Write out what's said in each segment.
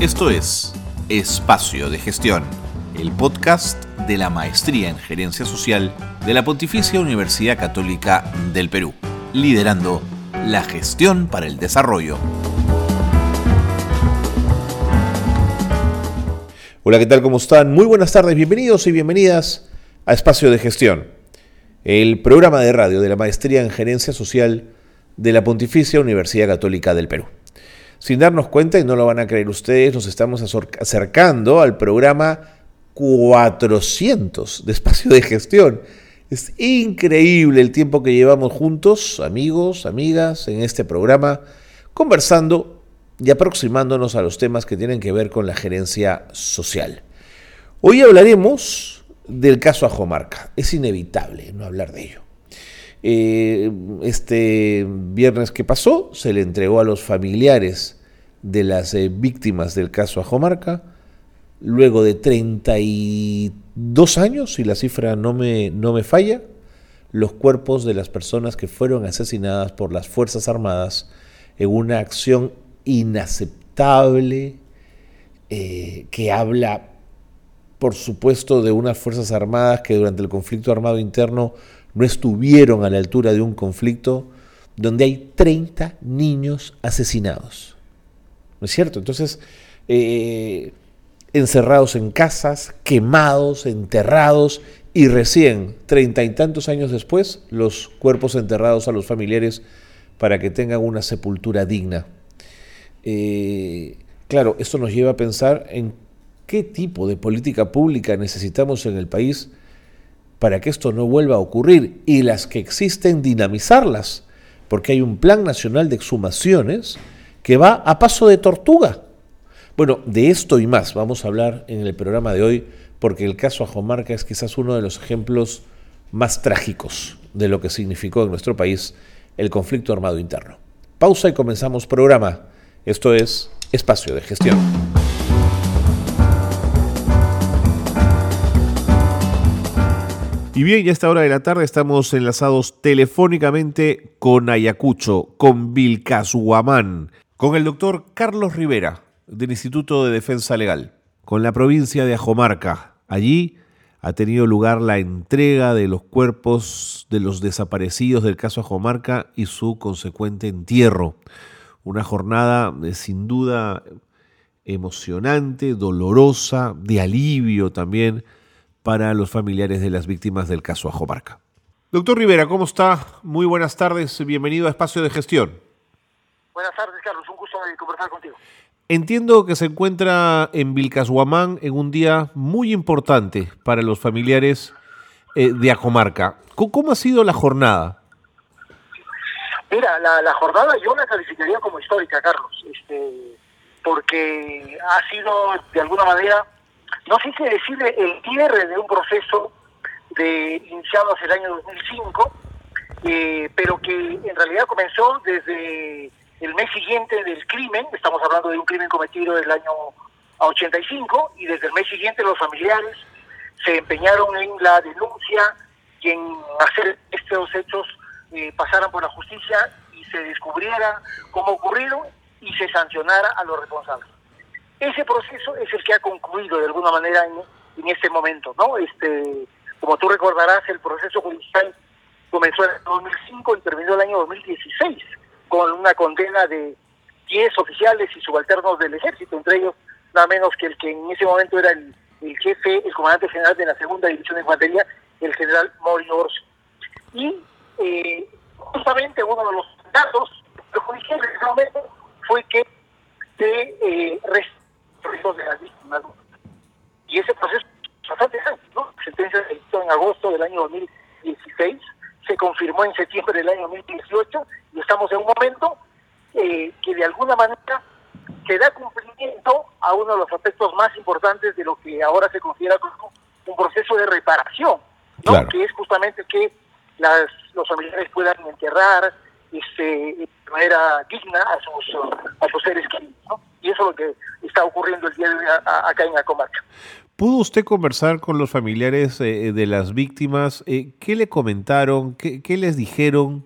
Esto es Espacio de Gestión, el podcast de la Maestría en Gerencia Social de la Pontificia Universidad Católica del Perú, liderando la gestión para el desarrollo. Hola, ¿qué tal? ¿Cómo están? Muy buenas tardes, bienvenidos y bienvenidas a Espacio de Gestión, el programa de radio de la Maestría en Gerencia Social de la Pontificia Universidad Católica del Perú. Sin darnos cuenta, y no lo van a creer ustedes, nos estamos acercando al programa 400 de espacio de gestión. Es increíble el tiempo que llevamos juntos, amigos, amigas, en este programa, conversando y aproximándonos a los temas que tienen que ver con la gerencia social. Hoy hablaremos del caso Ajomarca. Es inevitable no hablar de ello. Eh, este viernes que pasó se le entregó a los familiares de las eh, víctimas del caso Ajomarca, luego de 32 años, si la cifra no me, no me falla, los cuerpos de las personas que fueron asesinadas por las Fuerzas Armadas en una acción inaceptable eh, que habla, por supuesto, de unas Fuerzas Armadas que durante el conflicto armado interno no estuvieron a la altura de un conflicto donde hay 30 niños asesinados. ¿No es cierto? Entonces, eh, encerrados en casas, quemados, enterrados, y recién, treinta y tantos años después, los cuerpos enterrados a los familiares para que tengan una sepultura digna. Eh, claro, esto nos lleva a pensar en qué tipo de política pública necesitamos en el país para que esto no vuelva a ocurrir y las que existen dinamizarlas, porque hay un plan nacional de exhumaciones que va a paso de tortuga. Bueno, de esto y más vamos a hablar en el programa de hoy, porque el caso Ajomarca es quizás uno de los ejemplos más trágicos de lo que significó en nuestro país el conflicto armado interno. Pausa y comenzamos programa. Esto es Espacio de Gestión. Y bien, ya a esta hora de la tarde estamos enlazados telefónicamente con Ayacucho, con Vilcashuamán, con el doctor Carlos Rivera, del Instituto de Defensa Legal, con la provincia de Ajomarca. Allí ha tenido lugar la entrega de los cuerpos de los desaparecidos del caso Ajomarca y su consecuente entierro. Una jornada de, sin duda emocionante, dolorosa, de alivio también para los familiares de las víctimas del caso Ajomarca. Doctor Rivera, ¿cómo está? Muy buenas tardes, bienvenido a Espacio de Gestión. Buenas tardes, Carlos, un gusto conversar contigo. Entiendo que se encuentra en Vilcashuamán en un día muy importante para los familiares eh, de Ajomarca. ¿Cómo ha sido la jornada? Mira, la, jornada yo la calificaría como histórica, Carlos, este, porque ha sido de alguna manera no sé si decirle el cierre de un proceso de iniciado hace el año 2005, eh, pero que en realidad comenzó desde el mes siguiente del crimen, estamos hablando de un crimen cometido el año 85, y desde el mes siguiente los familiares se empeñaron en la denuncia y en hacer estos hechos eh, pasaran por la justicia y se descubriera cómo ocurrieron y se sancionara a los responsables. Ese proceso es el que ha concluido de alguna manera en, este momento, ¿no? Este, como tú recordarás, el proceso judicial comenzó en el 2005 y terminó el año 2016 con una condena de 10 oficiales y subalternos del ejército, entre ellos nada menos que el que en ese momento era el, jefe, el comandante general de la segunda división de infantería, el general Mori Y eh, justamente uno de los datos judiciales en ese momento fue que se eh, de las víctimas. Y ese proceso bastante ¿no? La sentencia se dictó en agosto del año 2016, se confirmó en septiembre del año 2018 y estamos en un momento eh, que de alguna manera se da cumplimiento a uno de los aspectos más importantes de lo que ahora se considera como un proceso de reparación, ¿no? que es justamente que las, los familiares puedan enterrar este, de manera digna a sus, a sus seres queridos. ¿no? Y eso es lo que está ocurriendo el día de hoy acá en la comarca. ¿Pudo usted conversar con los familiares eh, de las víctimas? Eh, ¿Qué le comentaron? ¿Qué, ¿Qué, les dijeron?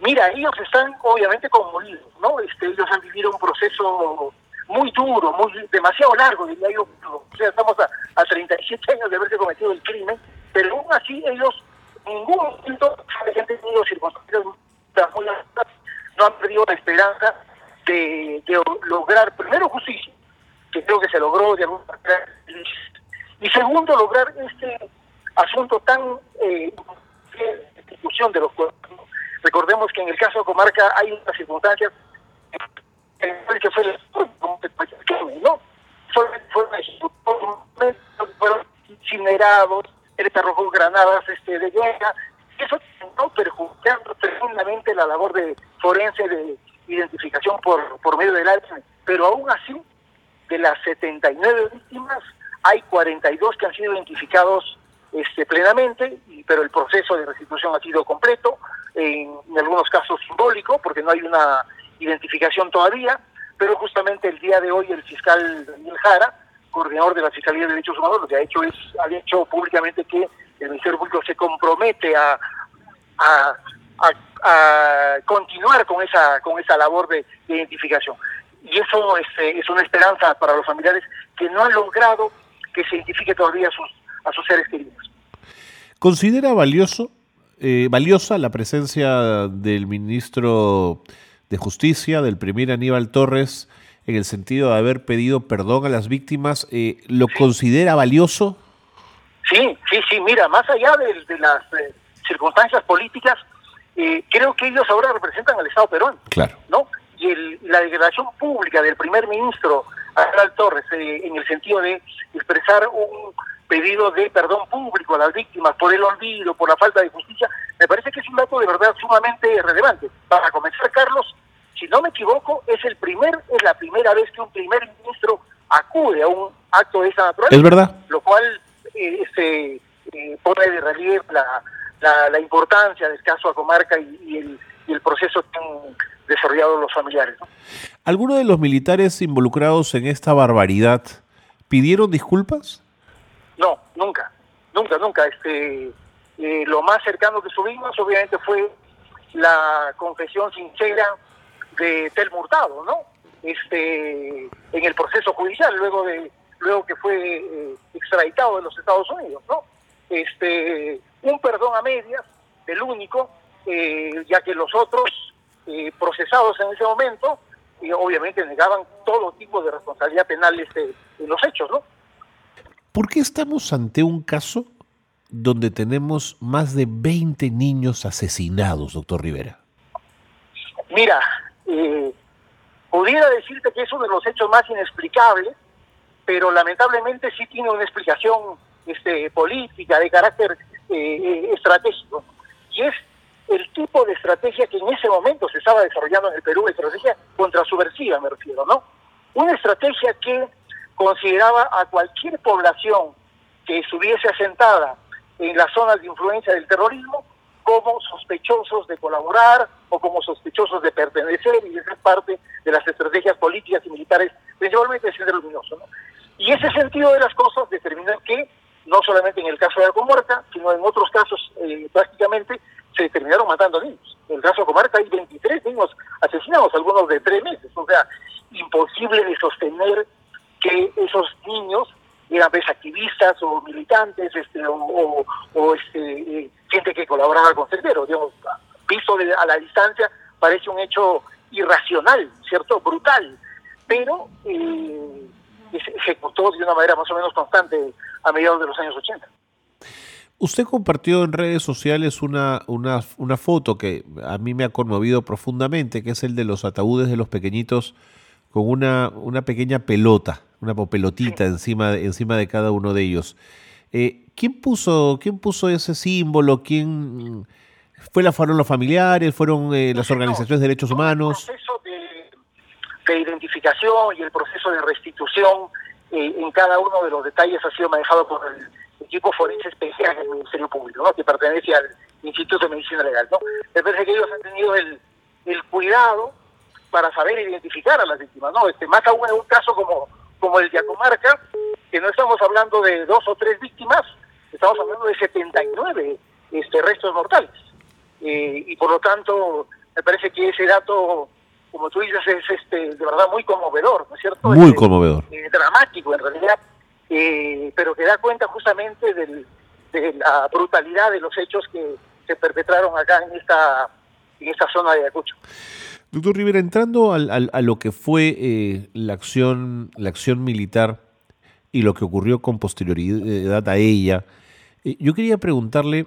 Mira, ellos están obviamente conmovidos, ¿no? Este, ellos han vivido un proceso muy duro, muy demasiado largo, diría yo. O sea, estamos a, a 37 años de haberse cometido el crimen, pero aún así ellos, en ningún momento, han tenido circunstancias muy no han perdido la esperanza de, de lograr, primero, justicia, que creo que se logró de alguna manera, y segundo, lograr este asunto tan eh, discusión de los cuerpos. Recordemos que en el caso de Comarca hay unas circunstancias que fue ¿no? Fueron, incinerados, él arrojó granadas este, de guerra, eso no perjudicando tremendamente la labor de forense de identificación por, por medio del ADN, pero aún así, de las 79 víctimas, hay 42 que han sido identificados este, plenamente, pero el proceso de restitución ha sido completo, en, algunos casos simbólico, porque no hay una identificación todavía, pero justamente el día de hoy el fiscal Daniel Jara, coordinador de la Fiscalía de Derechos Humanos, lo que ha hecho es, ha dicho públicamente que el Ministerio Público se compromete a, a, continuar con esa, con esa labor de, identificación. Y eso es, eh, es una esperanza para los familiares que no han logrado que se identifique todavía a sus, a sus seres queridos. ¿Considera valioso, eh, valiosa la presencia del ministro de Justicia, del primer Aníbal Torres, en el sentido de haber pedido perdón a las víctimas? Eh, ¿Lo considera valioso? Sí, sí, sí, mira, más allá de, las eh, circunstancias políticas, creo que ellos ahora representan al Estado peruano. Claro. ¿no? Y el, la declaración pública del primer ministro Aníbal Torres, en el sentido de expresar un pedido de perdón público a las víctimas por el olvido, por la falta de justicia, me parece que es un dato de verdad sumamente relevante. Para comenzar, Carlos, si no me equivoco, es el primer, es la primera vez que un primer ministro acude a un acto de esa naturaleza. Es verdad. Lo cual eh, este, eh, pone de relieve la, la, importancia del caso a Comarca y, el, y el proceso que han desarrollado los familiares. ¿no? ¿Alguno de los militares involucrados en esta barbaridad pidieron disculpas? No, nunca, nunca, nunca. Este, eh, lo más cercano que subimos, obviamente, fue la confesión sincera de Tel Murtado, ¿no? Este, en el proceso judicial, luego de luego que fue eh, extraditado de los Estados Unidos, ¿no? Este, un perdón a medias, el único, eh, ya que los otros procesados en ese momento, obviamente negaban todo tipo de responsabilidad penal este, en los hechos, ¿no? ¿Por qué estamos ante un caso donde tenemos más de 20 niños asesinados, doctor Rivera? Mira, eh, pudiera decirte que es uno de los hechos más inexplicables, pero lamentablemente sí tiene una explicación este, política, de carácter eh, estratégico. Y es el tipo de estrategia que en ese momento se estaba desarrollando en el Perú, estrategia contrasubversiva, me refiero, ¿no? Una estrategia que consideraba a cualquier población que estuviese asentada en las zonas de influencia del terrorismo como sospechosos de colaborar o como sospechosos de pertenecer y de ser parte de las estrategias políticas y militares, principalmente de Sendero Luminoso. ¿no? Y ese sentido de las cosas determinó que, no solamente en el caso de Acomarca, sino en otros casos eh, prácticamente se terminaron matando niños. En el caso de Comarca hay 23 niños asesinados, algunos de tres meses. O sea, imposible de sostener que esos niños eran pues, activistas o militantes este, o, este, eh, gente que colaboraba con Cerdero. Digamos, visto a la distancia irracional, ¿cierto? Brutal, pero eh, se ejecutó de una manera más o menos constante a mediados de los años 80. Usted compartió en redes sociales una, una, una foto que a mí me ha conmovido profundamente, que es el de los ataúdes de los pequeñitos con una, una pequeña pelota una pelotita encima, de, encima de cada uno de ellos. Eh, ¿quién, puso, ¿Quién puso ese símbolo? ¿Quién fue la, fueron los familiares? ¿Fueron eh, las organizaciones de derechos humanos? El proceso de, identificación y el proceso de restitución eh, en cada uno de los detalles ha sido manejado por el equipo forense especial del Ministerio Público, que pertenece al Instituto de Medicina Legal. ¿no? Me parece que ellos han tenido el, el cuidado para saber identificar a las víctimas, ¿no? Este, más aún en un caso como como el de Acomarca, que no estamos hablando de dos o tres víctimas, estamos hablando de 79 este, restos mortales. Eh, y por lo tanto, me parece que ese dato como tú dices, es este, de verdad muy conmovedor, ¿no es cierto? Muy Este, conmovedor. eh, dramático en realidad, eh, pero que da cuenta justamente del- de la brutalidad de los hechos que se perpetraron acá en esta, en esta zona de Ayacucho. Doctor Rivera, entrando al- al- a lo que fue eh, la acción, la acción militar y lo que ocurrió con posterioridad a ella, eh, yo quería preguntarle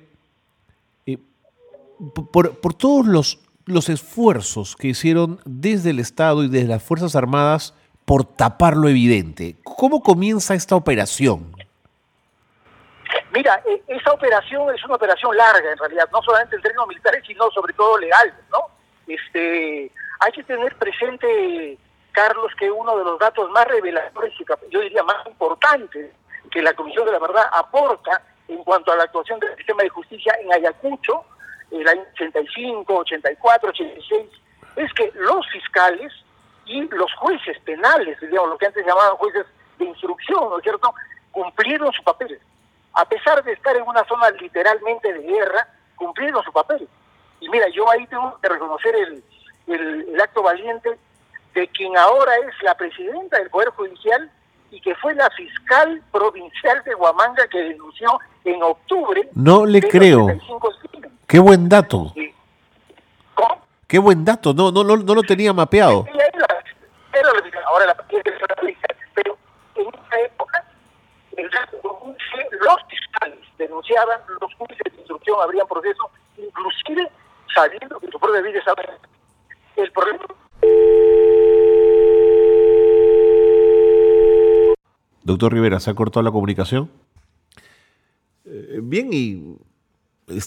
por, todos los, los esfuerzos que hicieron desde el Estado y desde las Fuerzas Armadas por tapar lo evidente. ¿Cómo comienza esta operación? Mira, eh, esa operación es una operación larga en realidad, no solamente en términos militares, sino sobre todo legal, ¿no? Este, hay que tener presente, Carlos, que uno de los datos más reveladores y yo diría más importantes que la Comisión de la Verdad aporta en cuanto a la actuación del sistema de justicia en Ayacucho, el año 85, 84, 86, es que los fiscales y los jueces penales, digamos, lo que antes llamaban jueces de instrucción, ¿no es cierto?, cumplieron su papel. A pesar de estar en una zona literalmente de guerra, cumplieron su papel. Y mira, yo ahí tengo que reconocer el, el, el acto valiente de quien ahora es la presidenta del Poder Judicial y que fue la fiscal provincial de Huamanga que denunció en octubre. No le creo. 35 crímenes. Qué buen dato. ¿Cómo? Qué buen dato. No, no, no, no lo tenía mapeado. Ahora la. Pero en esa época, los fiscales denunciaban, los jueces de instrucción abrían proceso, inclusive sabiendo que su propia vida estaba el problema. Doctor Rivera, ¿se ha cortado la comunicación? Eh, bien, y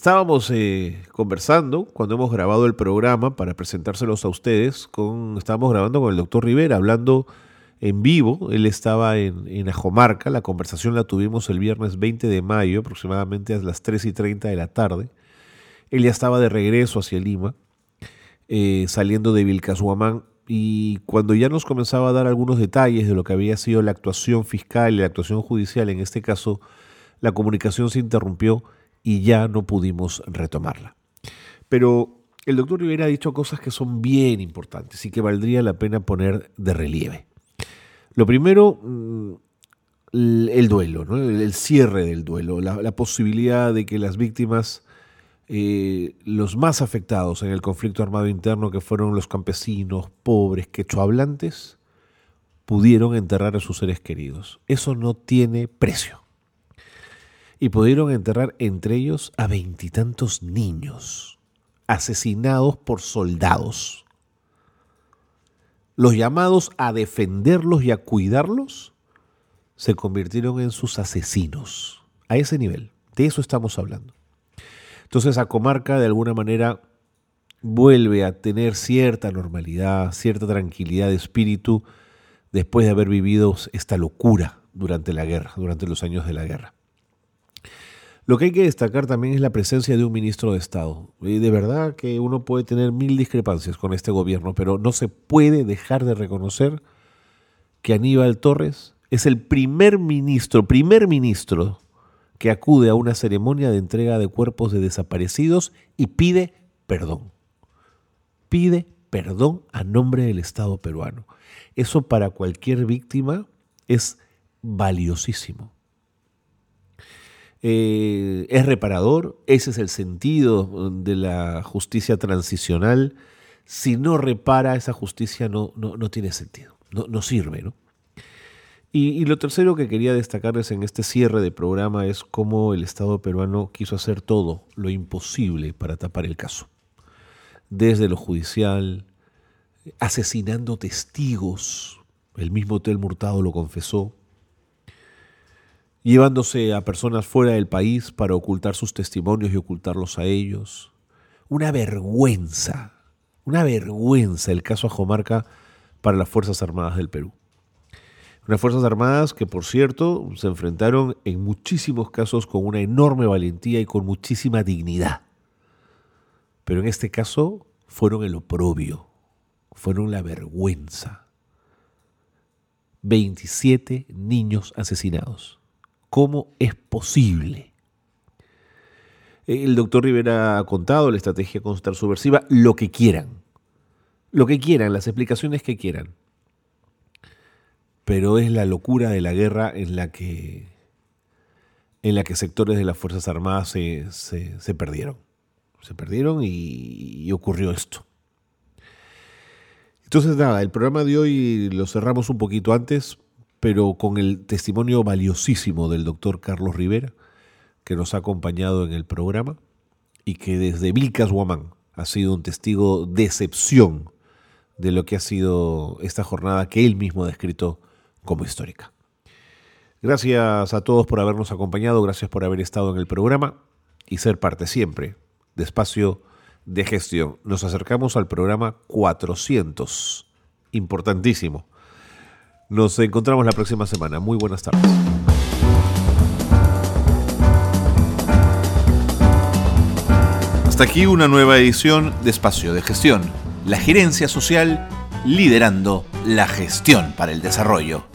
estábamos eh, conversando cuando hemos grabado el programa para presentárselos a ustedes. Estábamos grabando con el doctor Rivera, hablando en vivo. Él estaba en, en Ajomarca. La conversación la tuvimos el viernes 20 de mayo, aproximadamente a las 3 y 30 de la tarde. Él ya estaba de regreso hacia Lima, eh, saliendo de Vilcashuamán, y cuando ya nos comenzaba a dar algunos detalles de lo que había sido la actuación fiscal y la actuación judicial, en este caso, la comunicación se interrumpió y ya no pudimos retomarla. Pero el doctor Rivera ha dicho cosas que son bien importantes y que valdría la pena poner de relieve. Lo primero, mm, el el duelo, ¿no? el cierre del duelo, la, la posibilidad de que las víctimas eh, los más afectados en el conflicto armado interno, que fueron los campesinos, pobres, quechohablantes, pudieron enterrar a sus seres queridos. Eso no tiene precio. Y pudieron enterrar entre ellos a veintitantos niños, asesinados por soldados. Los llamados a defenderlos y a cuidarlos se convirtieron en sus asesinos. A ese nivel. De eso estamos hablando. Entonces a Comarca de alguna manera vuelve a tener cierta normalidad, cierta tranquilidad de espíritu después de haber vivido esta locura durante la guerra, durante los años de la guerra. Lo que hay que destacar también es la presencia de un ministro de Estado. De verdad que uno puede tener mil discrepancias con este gobierno, pero no se puede dejar de reconocer que Aníbal Torres es el primer ministro, primer ministro que acude a una ceremonia de entrega de cuerpos de desaparecidos y pide perdón. Pide perdón a nombre del Estado peruano. Eso para cualquier víctima es valiosísimo. Eh, es reparador, ese es el sentido de la justicia transicional. Si no repara, esa justicia no, no, no tiene sentido, no, no sirve, ¿no? Y, y, lo tercero que quería destacarles en este cierre de programa es cómo el Estado peruano quiso hacer todo lo imposible para tapar el caso. Desde lo judicial, asesinando testigos, el mismo Hotel Murtado lo confesó, llevándose a personas fuera del país para ocultar sus testimonios y ocultarlos a ellos. Una vergüenza, una vergüenza el caso Ajomarca para las Fuerzas Armadas del Perú. Unas Fuerzas Armadas que, por cierto, se enfrentaron en muchísimos casos con una enorme valentía y con muchísima dignidad. Pero en este caso fueron el oprobio, fueron la vergüenza. 27 niños asesinados. ¿Cómo es posible? El doctor Rivera ha contado la estrategia constar subversiva, lo que quieran. lo que quieran, las explicaciones que quieran. Pero es la locura de la guerra en la que, en la que sectores de las Fuerzas Armadas se, se, perdieron. Se perdieron y ocurrió esto. Entonces, nada, el programa de hoy lo cerramos un poquito antes, pero con el testimonio valiosísimo del doctor Carlos Rivera, que nos ha acompañado en el programa y que desde Vilcas Guamán ha sido un testigo de excepción de lo que ha sido esta jornada que él mismo ha descrito como histórica. Gracias a todos por habernos acompañado, gracias por haber estado en el programa y ser parte siempre de Espacio de gestión. Nos acercamos al programa 400. Importantísimo. Nos encontramos la próxima semana. Muy buenas tardes. Hasta aquí una nueva edición de Espacio de Gestión. La gerencia social liderando la gestión para el desarrollo.